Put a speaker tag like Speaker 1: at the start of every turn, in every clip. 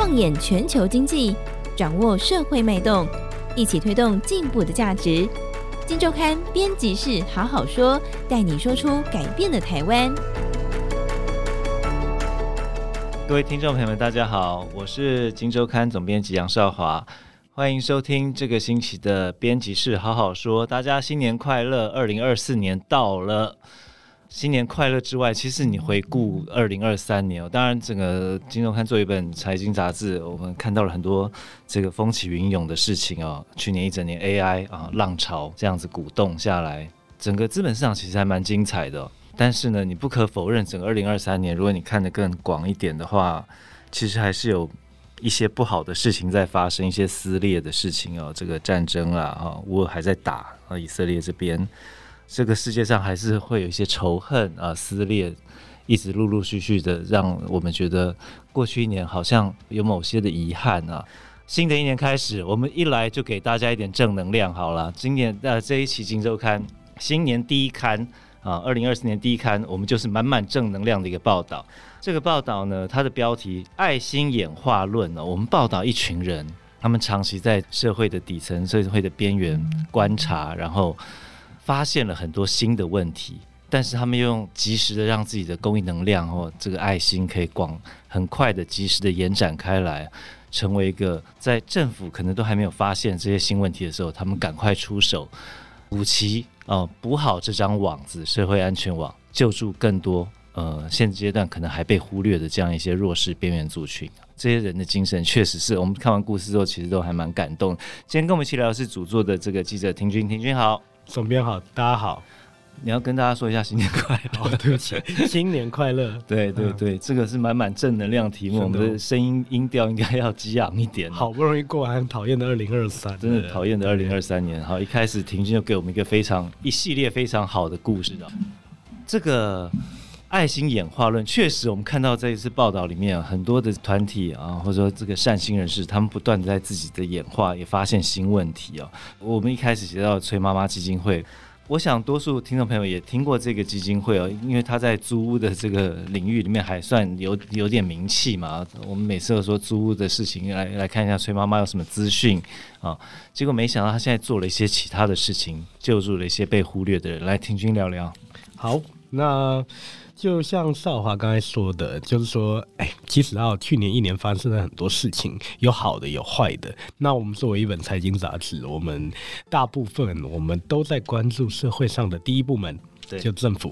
Speaker 1: 放眼全球经济，掌握社会脉动，一起推动进步的价值。金周刊编辑室好好说，带你说出改变的台湾。
Speaker 2: 各位听众朋友们，大家好，我是金周刊总编辑杨少华，欢迎收听这个星期的编辑室好好说。大家新年快乐！二零二四年到了。新年快乐之外，其实你回顾二零二三年哦，当然整个《金融刊》做一本财经杂志，我们看到了很多这个风起云涌的事情哦。去年一整年 AI 啊浪潮这样子鼓动下来，整个资本市场其实还蛮精彩的。但是呢，你不可否认，整个二零二三年，如果你看得更广一点的话，其实还是有一些不好的事情在发生，一些撕裂的事情哦。这个战争啊，啊，乌俄还在打啊，以色列这边。这个世界上还是会有一些仇恨啊、撕裂，一直陆陆续续的让我们觉得过去一年好像有某些的遗憾啊。新的一年开始，我们一来就给大家一点正能量好了。今年呃这一期《金周刊》新年第一刊啊，二零二四年第一刊，我们就是满满正能量的一个报道。这个报道呢，它的标题《爱心演化论》呢，我们报道一群人，他们长期在社会的底层、社会的边缘观察，然后。发现了很多新的问题，但是他们用及时的让自己的公益能量或这个爱心可以广很快的及时的延展开来，成为一个在政府可能都还没有发现这些新问题的时候，他们赶快出手，补齐哦，补好这张网子，社会安全网，救助更多呃现阶段可能还被忽略的这样一些弱势边缘族群。这些人的精神确实是我们看完故事之后，其实都还蛮感动。今天跟我们一起聊的是主作的这个记者亭君，亭君好。
Speaker 3: 总编好，大家好。
Speaker 2: 你要跟大家说一下新年快乐。
Speaker 3: 哦，对不起，新年快乐。
Speaker 2: 对对对，这个是满满正能量题目，我们的声音音调应该要激昂一点。
Speaker 3: 好不容易过完讨厌的二零二三，
Speaker 2: 真的讨厌的二零二三年。好，一开始婷君就给我们一个非常一系列非常好的故事的，这个。爱心演化论，确实，我们看到这一次报道里面很多的团体啊，或者说这个善心人士，他们不断的在自己的演化，也发现新问题啊。我们一开始提到崔妈妈基金会，我想多数听众朋友也听过这个基金会哦，因为他在租屋的这个领域里面还算有有点名气嘛。我们每次都说租屋的事情，来来看一下崔妈妈有什么资讯啊。结果没想到他现在做了一些其他的事情，救助了一些被忽略的人。来，听君聊聊。
Speaker 3: 好，那。就像少华刚才说的，就是说，哎，其实啊，去年一年发生了很多事情，有好的，有坏的。那我们作为一本财经杂志，我们大部分我们都在关注社会上的第一部门，对，就政府；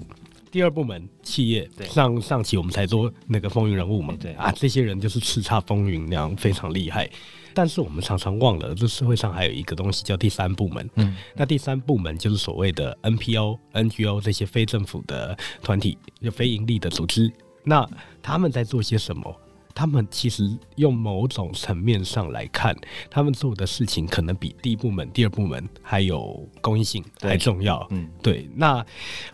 Speaker 3: 第二部门企业。对，上上期我们才做那个风云人物嘛，对啊，这些人就是叱咤风云那样，非常厉害。但是我们常常忘了，这社会上还有一个东西叫第三部门。嗯，那第三部门就是所谓的 NPO、NGO 这些非政府的团体，就非盈利的组织。那他们在做些什么？他们其实用某种层面上来看，他们做的事情可能比第一部门、第二部门还有公益性还重要。嗯，对。那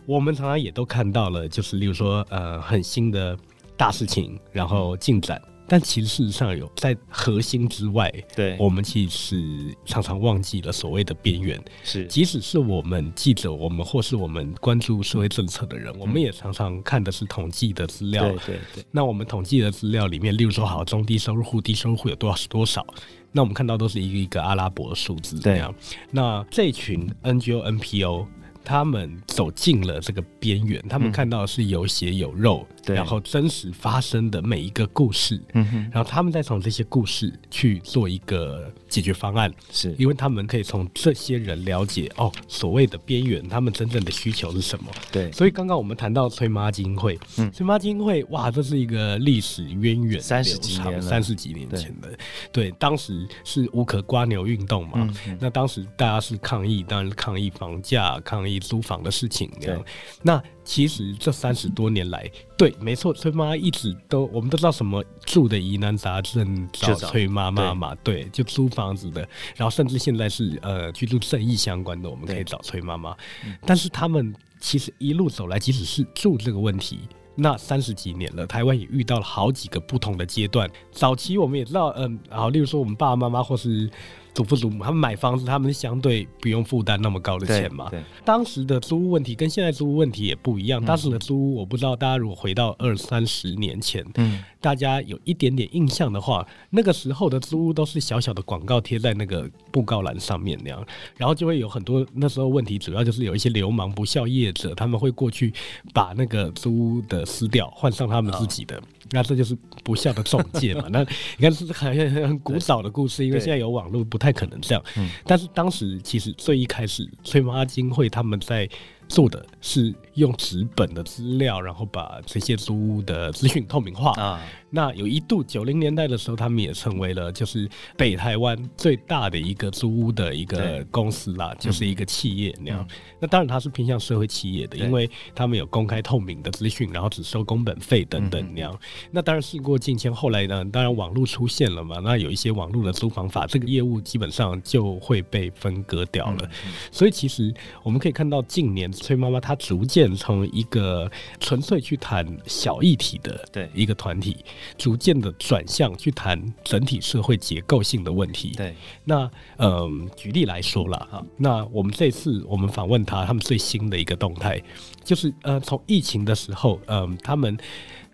Speaker 3: 我们常常也都看到了，就是例如说，呃，很新的大事情，然后进展。但其实事实上有在核心之外，对，我们其实常常忘记了所谓的边缘。是，即使是我们记者，我们或是我们关注社会政策的人，嗯、我们也常常看的是统计的资料。对对对。那我们统计的资料里面，例如说，好，中低收入户、低收入户有多少是多少？那我们看到都是一个一个阿拉伯数字。对啊。那这群 NGO、NPO。他们走进了这个边缘，他们看到是有血有肉，嗯、然后真实发生的每一个故事，嗯然后他们再从这些故事去做一个解决方案，是。因为他们可以从这些人了解哦，所谓的边缘，他们真正的需求是什么？对，所以刚刚我们谈到崔妈基金会，嗯，崔妈基金会，哇，这是一个历史渊源三十几年，三十几年前的，对，对，当时是无可瓜牛运动嘛，那当时大家是抗议，当然是抗议房价，抗议。租房的事情，对，那其实这三十多年来，对，没错，崔妈一直都，我们都知道什么住的疑难杂症找崔妈妈嘛，对，对，就租房子的，然后甚至现在是呃居住正义相关的，我们可以找崔妈妈。但是他们其实一路走来，即使是住这个问题，那三十几年了，台湾也遇到了好几个不同的阶段。早期我们也知道，嗯、呃，好，例如说我们爸爸妈妈或是。祖父祖母他们买房子，他们相对不用负担那么高的钱嘛。
Speaker 2: 对，对
Speaker 3: 当时的租屋问题跟现在租屋问题也不一样。当时的租屋，我不知道大家如果回到二三十年前，嗯，大家有一点点印象的话，那个时候的租屋都是小小的广告贴在那个布告栏上面那样，然后就会有很多那时候问题，主要就是有一些流氓不孝业者，他们会过去把那个租屋的撕掉，换上他们自己的。那这就是不孝的中介嘛？那你看是很很古早的故事，因为现在有网络，不太可能这样。但是当时其实最一开始，催妈金会他们在。做的是用纸本的资料，然后把这些租屋的资讯透明化啊。那有一度九零年代的时候，他们也成为了就是北台湾最大的一个租屋的一个公司啦，就是一个企业那样。嗯、那当然它是偏向社会企业的，因为他们有公开透明的资讯，然后只收工本费等等那样。嗯、那当然事过境迁，后来呢，当然网络出现了嘛，那有一些网络的租房法，这个业务基本上就会被分割掉了。嗯、所以其实我们可以看到近年。崔妈妈她逐渐从一个纯粹去谈小议题的对一个团体，逐渐的转向去谈整体社会结构性的问题。对，那嗯，举例来说了哈，那我们这次我们访问他，他们最新的一个动态就是呃，从疫情的时候，嗯，他们。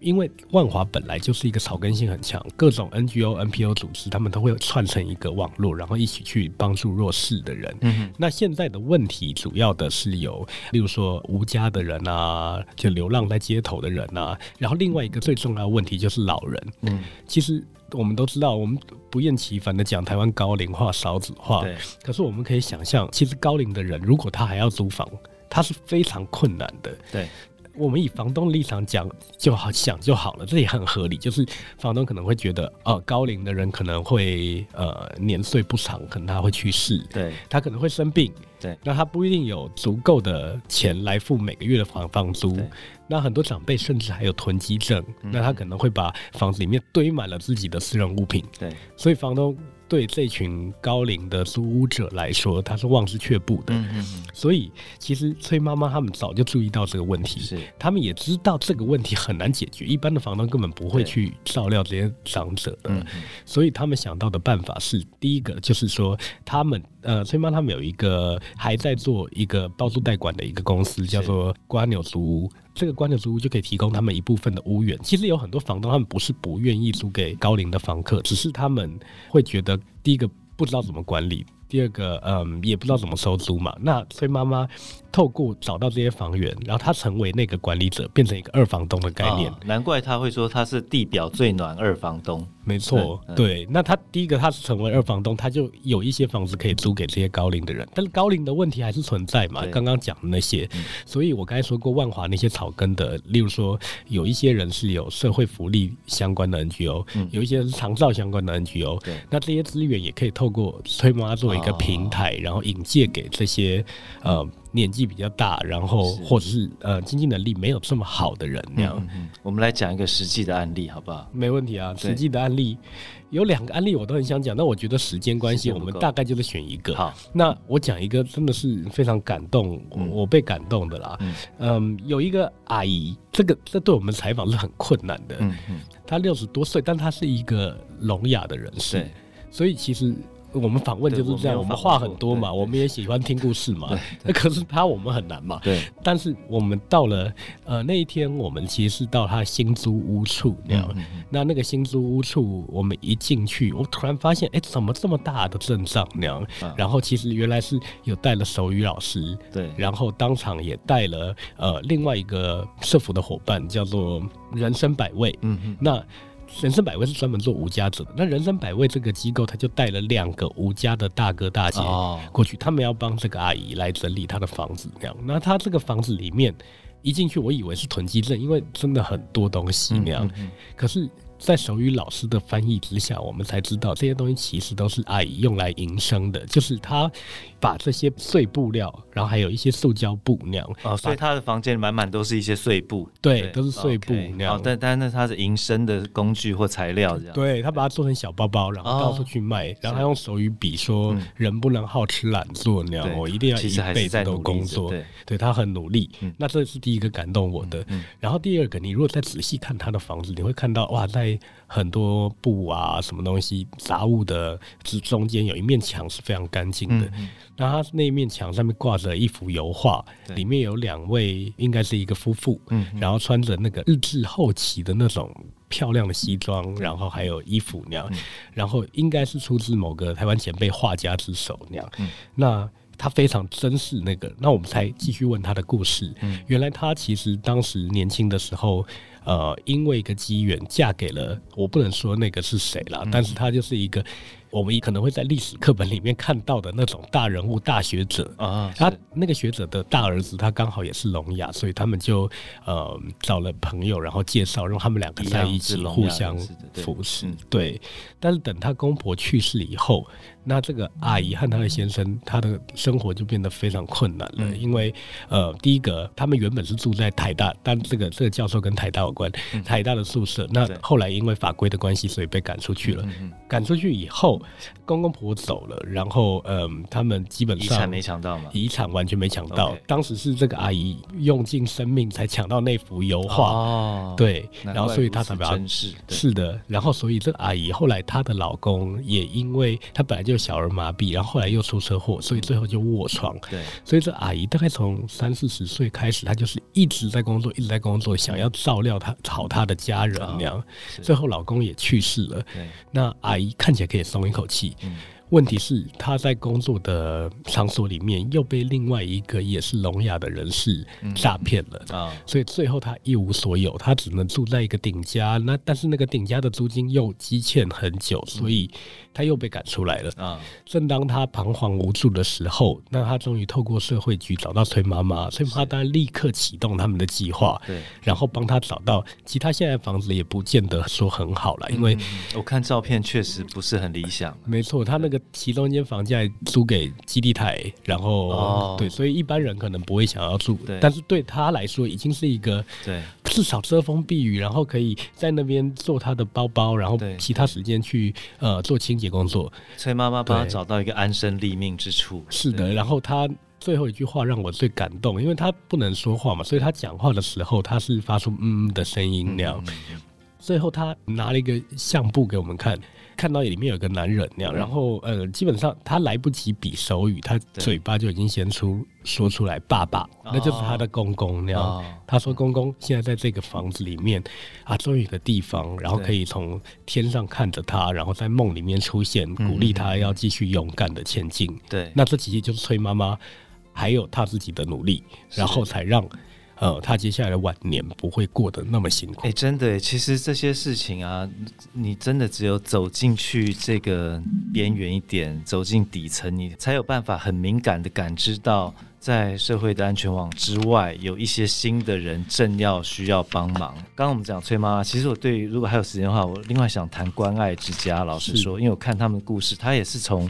Speaker 3: 因为万华本来就是一个草根性很强，各种 NGO、NPO 组织，他们都会串成一个网络，然后一起去帮助弱势的人。嗯，那现在的问题主要的是有，例如说无家的人啊，就流浪在街头的人啊，然后另外一个最重要的问题就是老人。嗯，其实我们都知道，我们不厌其烦的讲台湾高龄化、少子化，对。可是我们可以想象，其实高龄的人如果他还要租房，他是非常困难的。对。我们以房东立场讲就好想就好了，这也很合理。就是房东可能会觉得，哦、呃，高龄的人可能会呃年岁不长，可能他会去世，对，他可能会生病，对，那他不一定有足够的钱来付每个月的房房租。那很多长辈甚至还有囤积症，嗯、那他可能会把房子里面堆满了自己的私人物品，对，所以房东。对这群高龄的租屋者来说，他是望之却步的。嗯嗯嗯。所以，其实崔妈妈他们早就注意到这个问题，是他们也知道这个问题很难解决，一般的房东根本不会去照料这些长者的。所以他们想到的办法是，第一个就是说，他们呃，崔妈他们有一个还在做一个包租代管的一个公司，叫做瓜牛租屋。这个关着租屋就可以提供他们一部分的屋源。其实有很多房东，他们不是不愿意租给高龄的房客，只是他们会觉得，第一个不知道怎么管理。第二个，嗯，也不知道怎么收租嘛。那崔妈妈透过找到这些房源，然后他成为那个管理者，变成一个二房东的概念。哦、难怪他会说他是地表最暖二房东。没错，嗯、对。那他第一个他是成为二房东，他就有一些房子可以租给这些高龄的人。但是高龄的问题还是存在嘛？刚刚讲的那些，嗯、所以我刚才说过万华那些草根的，例如说有一些人是有社会福利相关的 NGO，、嗯、有一些是长照相关的 NGO。对，那这些资源也可以透过崔妈妈做一个。一个平台，然后引介给这些呃年纪比较大，然后或者是呃经济能力没有这么好的人那样。嗯嗯、我们来讲一个实际的案例，好不好？没问题啊，实际的案例有两个案例，我都很想讲。但我觉得时间关系，我们大概就是选一个。好，那我讲一个真的是非常感动，嗯、我被感动的啦。嗯，嗯，有一个阿姨，这个这对我们采访是很困难的。嗯嗯，她六十多岁，但她是一个聋哑的人士，对所以其实。我们访问就是这样，我们话很多嘛，我们也喜欢听故事嘛。那 可是他我们很难嘛。对。但是我们到了呃那一天，我们其实是到他新租屋处那样。那那个新租屋处，我们一进去，我突然发现，哎，怎么这么大的阵仗那样？然后其实原来是有带了手语老师。对。然后当场也带了呃另外一个社服的伙伴，叫做人生百味。嗯嗯。那。人生百味是专门做无家者的，那人生百味这个机构，他就带了两个无家的大哥大姐过去，他们要帮这个阿姨来整理她的房子，这样。那她这个房子里面一进去，我以为是囤积症，因为真的很多东西那样，可是。在手语老师的翻译之下，我们才知道这些东西其实都是阿姨用来营生的，就是她把这些碎布料，然后还有一些塑胶布那样。哦，所以她的房间满满都是一些碎布，对，对都是碎布那样。哦，但但是那他是营生的工具或材料这样。对，她把它做成小包包，然后到处去卖，哦、然后她用手语比说：“人不能好吃懒做那样，我一定要一辈子都工作。”对，对他很努力。嗯、那这是第一个感动我的。嗯嗯、然后第二个，你如果再仔细看她的房子，你会看到哇，在在很多布啊什么东西杂物的之中间有一面墙是非常干净的。嗯、那他那一面墙上面挂着一幅油画，里面有两位应该是一个夫妇，嗯，然后穿着那个日治后期的那种漂亮的西装，然后还有衣服那样，嗯、然后应该是出自某个台湾前辈画家之手那样。嗯、那他非常珍视那个，那我们才继续问他的故事。嗯，原来他其实当时年轻的时候，呃，因为一个机缘嫁给了，我不能说那个是谁了，嗯、但是他就是一个。我们也可能会在历史课本里面看到的那种大人物、大学者啊，他那个学者的大儿子，他刚好也是聋哑，所以他们就呃找了朋友，然后介绍让他们两个在一起互相扶持。对，但是等他公婆去世以后，那这个阿姨和她的先生，他的生活就变得非常困难了，因为呃，第一个他们原本是住在台大，但这个这个教授跟台大有关，台大的宿舍，那后来因为法规的关系，所以被赶出去了。赶出去以后。公公婆婆走了，然后嗯，他们基本上遗产没抢到嘛，遗产完全没抢到。当时是这个阿姨用尽生命才抢到那幅油画，哦、对，然后所以她才比较珍视。是的，然后所以这个阿姨后来她的老公也因为她本来就小儿麻痹，然后后来又出车祸，所以最后就卧床。对，所以这阿姨大概从三四十岁开始，她就是一直在工作，一直在工作，想要照料她好她的家人那样。哦、最后老公也去世了，对，那阿姨看起来可以松一口气。嗯问题是，他在工作的场所里面又被另外一个也是聋哑的人士诈骗了啊！所以最后他一无所有，他只能住在一个顶家。那但是那个顶家的租金又积欠很久，所以他又被赶出来了啊！正当他彷徨无助的时候，那他终于透过社会局找到崔妈妈，崔妈妈当然立刻启动他们的计划，对，然后帮他找到。其实他现在房子也不见得说很好了，因为
Speaker 2: 我看照片确实不是很理想。
Speaker 3: 没错，他那个。其中一间房价租给基地台，然后、哦、对，所以一般人可能不会想要住，对但是对他来说已经是一个对，至少遮风避雨，然后可以在那边做他的包包，然后其他时间去呃做清洁工作。
Speaker 2: 崔妈妈帮他找到一个安身立命之处。
Speaker 3: 是的，然后他最后一句话让我最感动，因为他不能说话嘛，所以他讲话的时候他是发出嗯的声音那样。嗯嗯、最后他拿了一个相簿给我们看。看到里面有个男人那样，然后呃，基本上他来不及比手语，他嘴巴就已经先出说出来“爸爸”，那就是他的公公那样。他说：“公公现在在这个房子里面啊，终于有个地方，然后可以从天上看着他，然后在梦里面出现，鼓励他要继续勇敢的前进。”对，那这其实就是崔妈妈还有他自己的努力，然后才让。呃，他接下来的晚年不会过得那么辛苦。
Speaker 2: 哎、欸，真的，其实这些事情啊，你真的只有走进去这个边缘一点，走进底层，你才有办法很敏感的感知到，在社会的安全网之外，有一些新的人正要需要帮忙。刚刚我们讲崔妈妈，其实我对如果还有时间的话，我另外想谈关爱之家。老实说，因为我看他们的故事，他也是从。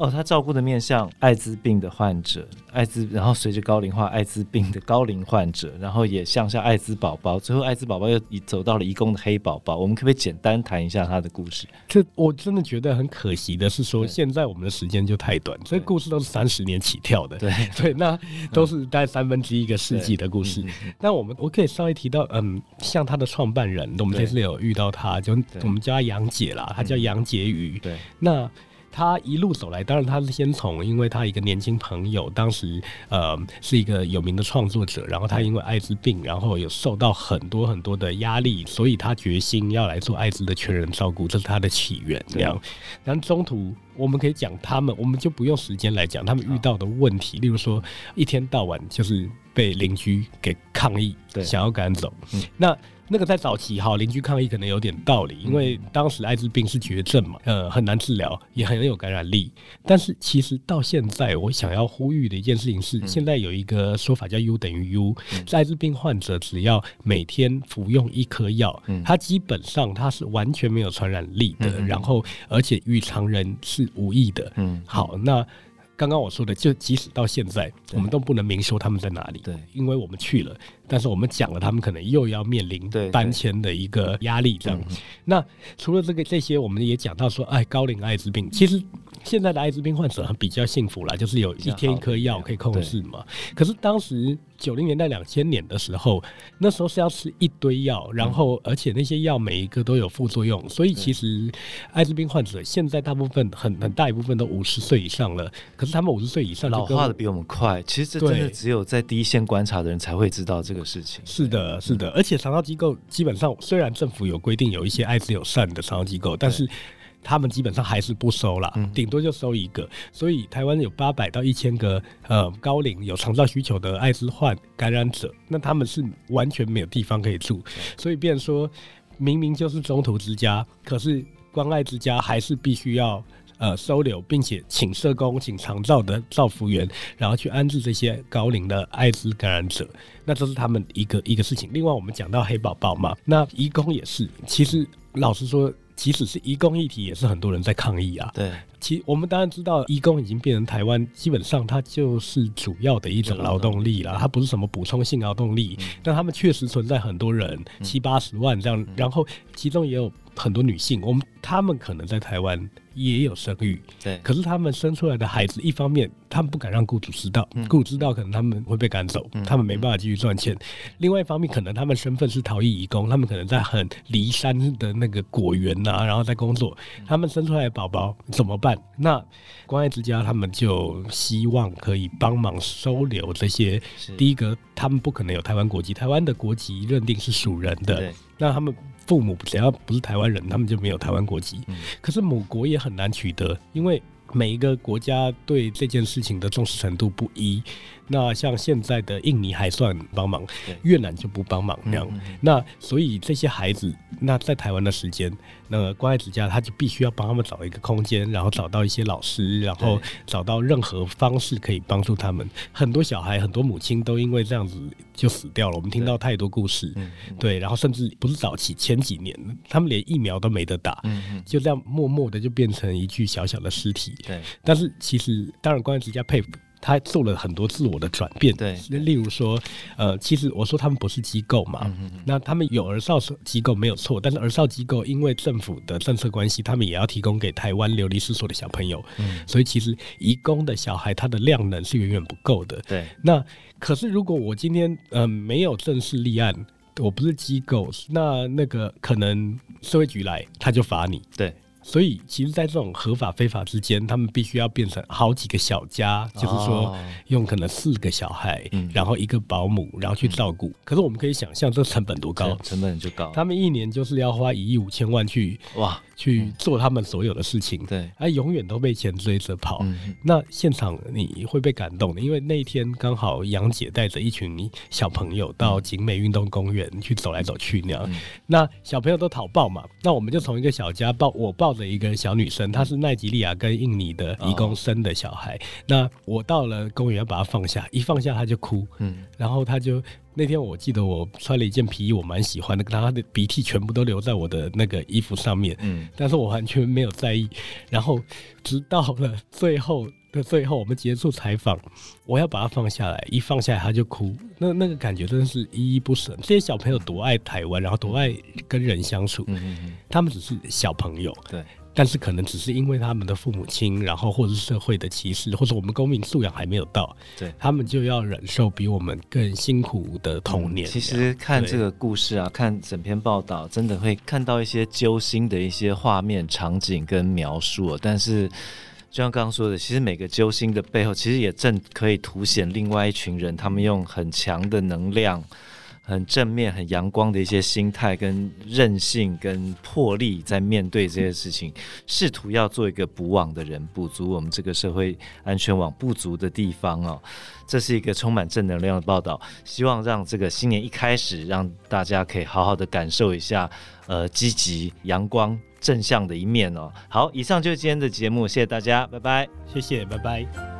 Speaker 2: 哦，他照顾的面向艾滋病的患者，艾滋，然后随着高龄化，艾滋病的高龄患者，然后也向下艾滋宝宝，最后艾滋宝宝又走到了移工的黑宝宝。我们可不可以简单谈一下他的故事？
Speaker 3: 这我真的觉得很可惜的是说，现在我们的时间就太短，这对。故事都是三十年起跳的，对。对，那都是大概三分之一个世纪的故事。那我们我可以稍微提到，嗯，像他的创办人，我们这次有遇到他，就我们叫他杨姐啦，他叫杨婕妤，对，那。他一路走来，当然他是先从，因为他一个年轻朋友，当时呃是一个有名的创作者，然后他因为艾滋病，然后有受到很多很多的压力，所以他决心要来做艾滋的全人照顾，这是他的起源。这样，然后中途我们可以讲他们，我们就不用时间来讲他们遇到的问题，例如说一天到晚就是被邻居给抗议，想要赶走，嗯，那。那个在早期哈，邻居抗议可能有点道理，因为当时艾滋病是绝症嘛，呃，很难治疗，也很有感染力。但是其实到现在，我想要呼吁的一件事情是，现在有一个说法叫 U 等于 U，在艾滋病患者只要每天服用一颗药，它基本上它是完全没有传染力的，然后而且与常人是无异的。嗯，好，那。刚刚我说的，就即使到现在，我们都不能明说他们在哪里，对，因为我们去了，但是我们讲了，他们可能又要面临搬迁的一个压力，这样。那除了这个这些，我们也讲到说，哎，高龄艾滋病，其实现在的艾滋病患者比较幸福啦，就是有一天一颗药可以控制嘛。可是当时九零年代、两千年的时候，那时候是要吃一堆药，然后而且那些药每一个都有副作用，所以其实艾滋病患者现在大部分很很大一部分都五十岁以上了。可是他们五十岁以上
Speaker 2: 老化的比我们快，其实这真的只有在第一线观察的人才会知道这个事情。
Speaker 3: 是的，是的，而且肠道机构基本上虽然政府有规定有一些艾滋友善的肠道机构，但是。他们基本上还是不收啦，顶多就收一个。所以台湾有八百到一千个呃高龄有长照需求的艾滋患感染者，那他们是完全没有地方可以住，所以变说明明就是中途之家，可是关爱之家还是必须要呃收留，并且请社工、请长照的照服员，然后去安置这些高龄的艾滋感染者。那这是他们一个一个事情。另外，我们讲到黑宝宝嘛，那义工也是。其实老实说。即使是移工议题，也是很多人在抗议啊。
Speaker 2: 对，
Speaker 3: 其我们当然知道，移工已经变成台湾基本上它就是主要的一种劳动力了，它不是什么补充性劳动力，嗯、但他们确实存在很多人，嗯、七八十万这样，然后其中也有很多女性，我们他们可能在台湾。也有生育，
Speaker 2: 对，
Speaker 3: 可是他们生出来的孩子，一方面他们不敢让雇主知道，嗯、雇主知道可能他们会被赶走，嗯、他们没办法继续赚钱。嗯、另外一方面，可能他们身份是逃逸移工，他们可能在很离山的那个果园呐、啊，然后在工作。他们生出来的宝宝怎么办？那关爱之家他们就希望可以帮忙收留这些。第一个，他们不可能有台湾国籍，台湾的国籍认定是属人的，那他们。父母只要不是台湾人，他们就没有台湾国籍。嗯、可是母国也很难取得，因为每一个国家对这件事情的重视程度不一。那像现在的印尼还算帮忙，越南就不帮忙这样。嗯嗯、那所以这些孩子，那在台湾的时间，那关爱之家他就必须要帮他们找一个空间，然后找到一些老师，然后找到任何方式可以帮助他们。很多小孩，很多母亲都因为这样子就死掉了。我们听到太多故事，对，对，然后甚至不是早期前几年，他们连疫苗都没得打，就这样默默的就变成一具小小的尸体。对，但是其实当然关爱之家佩服。他做了很多自我的转变，对，例如说，呃，其实我说他们不是机构嘛，那他们有儿少机构没有错，但是儿少机构因为政府的政策关系，他们也要提供给台湾流离失所的小朋友，嗯，所以其实移工的小孩他的量能是远远不够的，对。那可是如果我今天呃没有正式立案，我不是机构，那那个可能社会局来他就罚你，对。所以，其实，在这种合法非法之间，他们必须要变成好几个小家，就是说，用可能四个小孩，然后一个保姆，然后去照顾。可是，我们可以想象，这成本多高？
Speaker 2: 成本就高。
Speaker 3: 他们一年就是要花一亿五千万去哇，去做他们所有的事情。对，而永远都被钱追着跑。那现场你会被感动的，因为那一天刚好杨姐带着一群小朋友到景美运动公园去走来走去那样。那小朋友都讨抱嘛，那我们就从一个小家抱，我抱。着一个小女生，她是奈及利亚跟印尼的义工生的小孩。哦、那我到了公园要把她放下，一放下她就哭。嗯，然后她就那天我记得我穿了一件皮衣，我蛮喜欢的，他的鼻涕全部都留在我的那个衣服上面。嗯，但是我完全没有在意。然后直到了最后的最后，我们结束采访，我要把它放下来，一放下来他就哭。那那个感觉真的是依依不舍。这些小朋友多爱台湾，然后多爱跟人相处。嗯嗯嗯，他们只是小朋友。对。但是可能只是因为他们的父母亲，然后或者是社会的歧视，或者我们公民素养还没有到，对，他们就要忍受比我们更辛苦的童年。嗯，
Speaker 2: 其实看这个故事啊，看整篇报道，真的会看到一些揪心的一些画面、场景跟描述。但是，就像刚刚说的，其实每个揪心的背后，其实也正可以凸显另外一群人，他们用很强的能量。很正面、很阳光的一些心态、跟韧性、跟魄力，在面对这些事情，试图要做一个补网的人，补足我们这个社会安全网不足的地方哦。这是一个充满正能量的报道，希望让这个新年一开始，让大家可以好好的感受一下，呃，积极、阳光、正向的一面哦。好，以上就是今天的节目，谢谢大家，拜拜，
Speaker 3: 谢谢，拜拜。